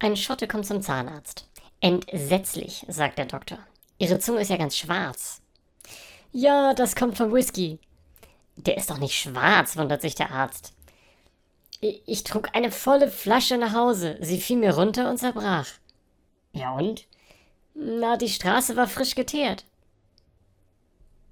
Ein Schotte kommt zum Zahnarzt. Entsetzlich, sagt der Doktor. Ihre Zunge ist ja ganz schwarz. Ja, das kommt vom Whisky. Der ist doch nicht schwarz, wundert sich der Arzt. Ich trug eine volle Flasche nach Hause. Sie fiel mir runter und zerbrach. Ja und? Na, die Straße war frisch geteert.